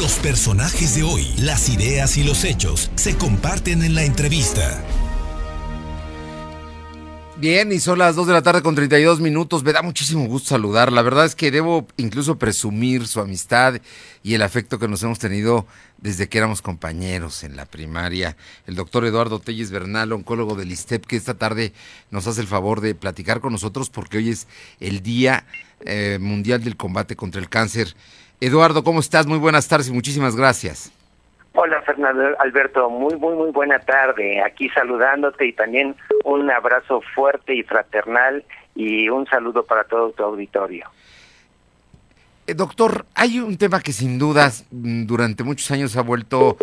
Los personajes de hoy, las ideas y los hechos se comparten en la entrevista. Bien, y son las 2 de la tarde con 32 minutos. Me da muchísimo gusto saludar. La verdad es que debo incluso presumir su amistad y el afecto que nos hemos tenido desde que éramos compañeros en la primaria. El doctor Eduardo Telles Bernal, oncólogo del ISTEP, que esta tarde nos hace el favor de platicar con nosotros porque hoy es el Día eh, Mundial del Combate contra el Cáncer. Eduardo, ¿cómo estás? Muy buenas tardes y muchísimas gracias. Hola Fernando Alberto, muy muy muy buena tarde. Aquí saludándote y también un abrazo fuerte y fraternal y un saludo para todo tu auditorio. Eh, doctor, hay un tema que sin dudas mm, durante muchos años ha vuelto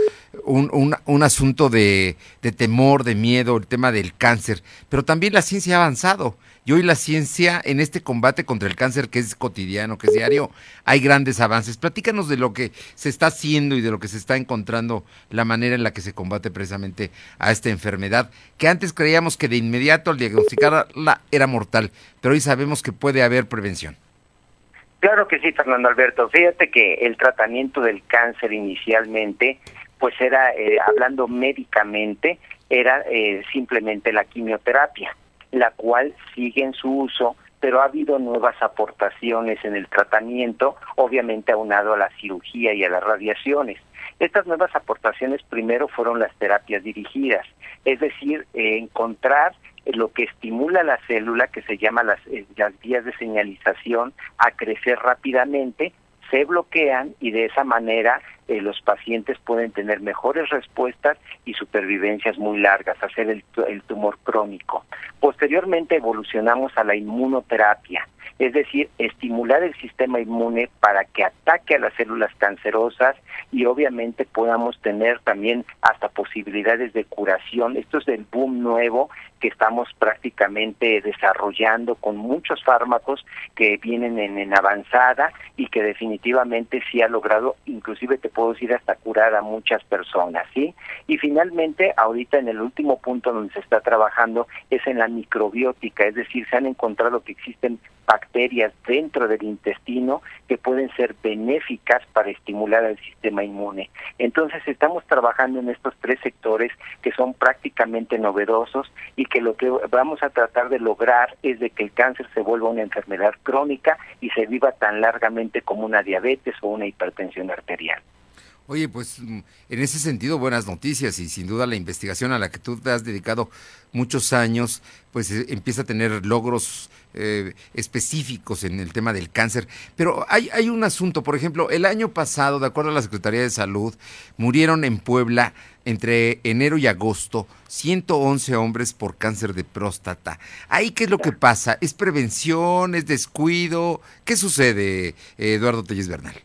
un, un, un asunto de, de, temor, de miedo, el tema del cáncer, pero también la ciencia ha avanzado y hoy la ciencia en este combate contra el cáncer que es cotidiano, que es diario, hay grandes avances. Platícanos de lo que se está haciendo y de lo que se está encontrando, la manera en la que se combate precisamente a esta enfermedad, que antes creíamos que de inmediato al diagnosticarla era mortal, pero hoy sabemos que puede haber prevención. Claro que sí, Fernando Alberto. Fíjate que el tratamiento del cáncer inicialmente, pues era, eh, hablando médicamente, era eh, simplemente la quimioterapia la cual sigue en su uso, pero ha habido nuevas aportaciones en el tratamiento, obviamente aunado a la cirugía y a las radiaciones. Estas nuevas aportaciones primero fueron las terapias dirigidas, es decir, eh, encontrar lo que estimula la célula, que se llama las, eh, las vías de señalización, a crecer rápidamente, se bloquean y de esa manera eh, los pacientes pueden tener mejores respuestas y supervivencias muy largas, hacer el, el tumor crónico. Posteriormente evolucionamos a la inmunoterapia, es decir, estimular el sistema inmune para que ataque a las células cancerosas y obviamente podamos tener también hasta posibilidades de curación. Esto es el boom nuevo que estamos prácticamente desarrollando con muchos fármacos que vienen en, en avanzada y que definitivamente sí ha logrado, inclusive te puedo decir hasta curar a muchas personas, ¿sí? Y finalmente, ahorita en el último punto donde se está trabajando es en la microbiótica, es decir, se han encontrado que existen bacterias dentro del intestino que pueden ser benéficas para estimular al sistema inmune. Entonces estamos trabajando en estos tres sectores que son prácticamente novedosos y que lo que vamos a tratar de lograr es de que el cáncer se vuelva una enfermedad crónica y se viva tan largamente como una diabetes o una hipertensión arterial. Oye, pues mm, en ese sentido buenas noticias y sin duda la investigación a la que tú te has dedicado muchos años, pues eh, empieza a tener logros eh, específicos en el tema del cáncer. Pero hay, hay un asunto, por ejemplo, el año pasado, de acuerdo a la Secretaría de Salud, murieron en Puebla entre enero y agosto 111 hombres por cáncer de próstata. ¿Ahí qué es lo que pasa? ¿Es prevención? ¿Es descuido? ¿Qué sucede, Eduardo Telles Bernal?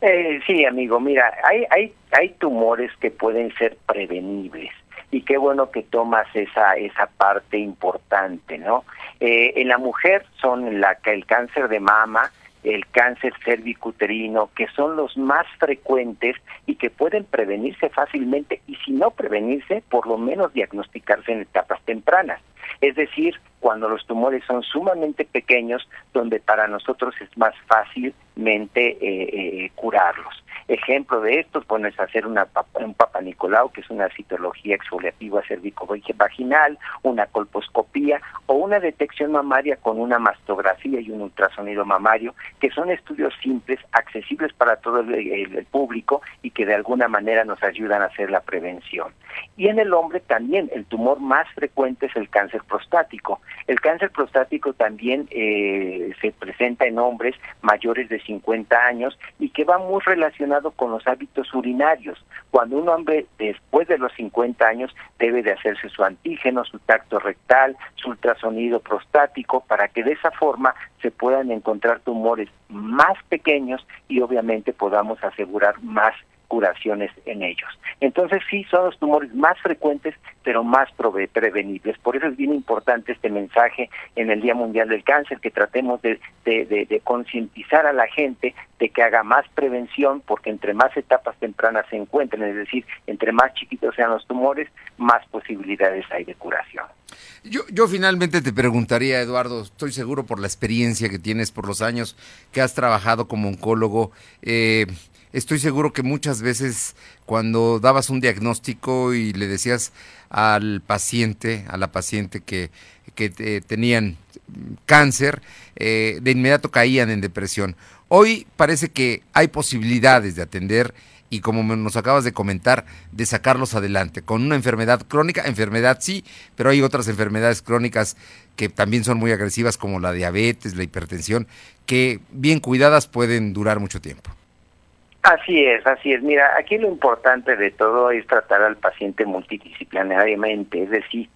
Eh, sí, amigo, mira, hay, hay, hay tumores que pueden ser prevenibles y qué bueno que tomas esa esa parte importante, ¿no? Eh, en la mujer son la el cáncer de mama, el cáncer cervicuterino, que son los más frecuentes y que pueden prevenirse fácilmente y si no prevenirse, por lo menos diagnosticarse en etapas tempranas. Es decir, cuando los tumores son sumamente pequeños, donde para nosotros es más fácilmente eh, eh, curarlos. Ejemplo de esto, bueno, es hacer una, un Papa Nicolau, que es una citología exfoliativa cervico-vaginal, una colposcopía o una detección mamaria con una mastografía y un ultrasonido mamario, que son estudios simples, accesibles para todo el público y que de alguna manera nos ayudan a hacer la prevención. Y en el hombre también el tumor más frecuente es el cáncer prostático. El cáncer prostático también eh, se presenta en hombres mayores de 50 años y que va muy relacionado con los hábitos urinarios. Cuando un hombre después de los 50 años debe de hacerse su antígeno, su tacto rectal, su ultrasonido prostático, para que de esa forma se puedan encontrar tumores más pequeños y obviamente podamos asegurar más curaciones en ellos. Entonces sí, son los tumores más frecuentes, pero más prevenibles. Por eso es bien importante este mensaje en el Día Mundial del Cáncer, que tratemos de, de, concientizar a la gente de que haga más prevención, porque entre más etapas tempranas se encuentren, es decir, entre más chiquitos sean los tumores, más posibilidades hay de curación. Yo, yo finalmente te preguntaría, Eduardo, estoy seguro por la experiencia que tienes, por los años que has trabajado como oncólogo, eh, estoy seguro que muchas veces cuando dabas un diagnóstico y le decías al paciente, a la paciente que, que tenían cáncer, eh, de inmediato caían en depresión. Hoy parece que hay posibilidades de atender y como nos acabas de comentar, de sacarlos adelante. Con una enfermedad crónica, enfermedad sí, pero hay otras enfermedades crónicas que también son muy agresivas como la diabetes, la hipertensión, que bien cuidadas pueden durar mucho tiempo. Así es, así es. Mira, aquí lo importante de todo es tratar al paciente multidisciplinariamente, es decir,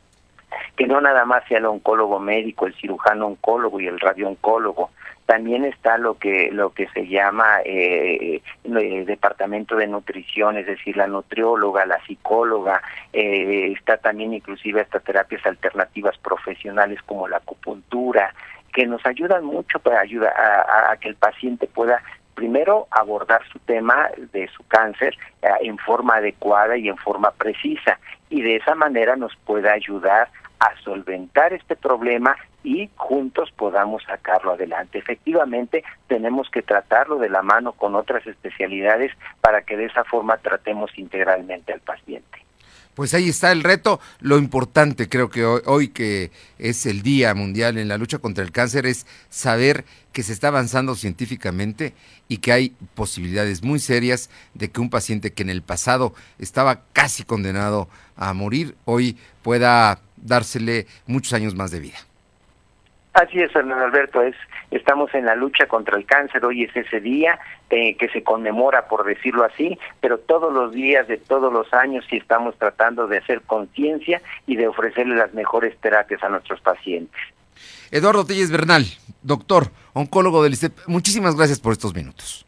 que no nada más sea el oncólogo médico, el cirujano oncólogo y el radiooncólogo, también está lo que lo que se llama eh, el departamento de nutrición es decir la nutrióloga la psicóloga eh, está también inclusive estas terapias alternativas profesionales como la acupuntura que nos ayudan mucho para ayudar a, que el paciente pueda primero abordar su tema de su cáncer eh, en forma adecuada y en forma precisa y de esa manera nos pueda ayudar a solventar este problema y juntos podamos sacarlo adelante. Efectivamente, tenemos que tratarlo de la mano con otras especialidades para que de esa forma tratemos integralmente al paciente. Pues ahí está el reto. Lo importante creo que hoy, hoy, que es el Día Mundial en la lucha contra el cáncer es saber que se está avanzando científicamente y que hay posibilidades muy serias de que un paciente que en el pasado estaba casi condenado a morir, hoy pueda dársele muchos años más de vida. Así es, Fernando Alberto, es, estamos en la lucha contra el cáncer, hoy es ese día eh, que se conmemora, por decirlo así, pero todos los días de todos los años sí estamos tratando de hacer conciencia y de ofrecerle las mejores terapias a nuestros pacientes. Eduardo Telles Bernal, doctor, oncólogo del ICEP, muchísimas gracias por estos minutos.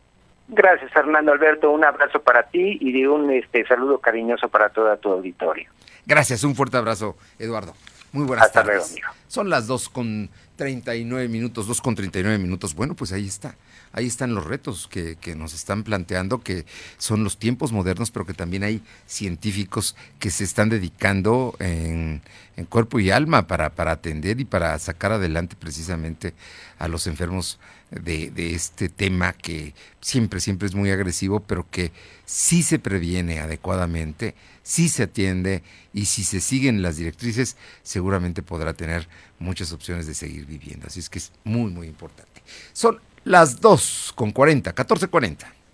Gracias, Fernando Alberto, un abrazo para ti y de un este, saludo cariñoso para todo tu auditorio. Gracias, un fuerte abrazo, Eduardo. Muy buenas Hasta tardes. Luego, amigo. Son las 2 con 39 minutos, 2 con 39 minutos. Bueno, pues ahí está. Ahí están los retos que, que, nos están planteando, que son los tiempos modernos, pero que también hay científicos que se están dedicando en, en cuerpo y alma para, para atender y para sacar adelante precisamente a los enfermos de, de, este tema que siempre, siempre es muy agresivo, pero que sí se previene adecuadamente, sí se atiende y si se siguen las directrices, seguramente podrá tener muchas opciones de seguir viviendo. Así es que es muy, muy importante. Son las 2 con 40, 14.40.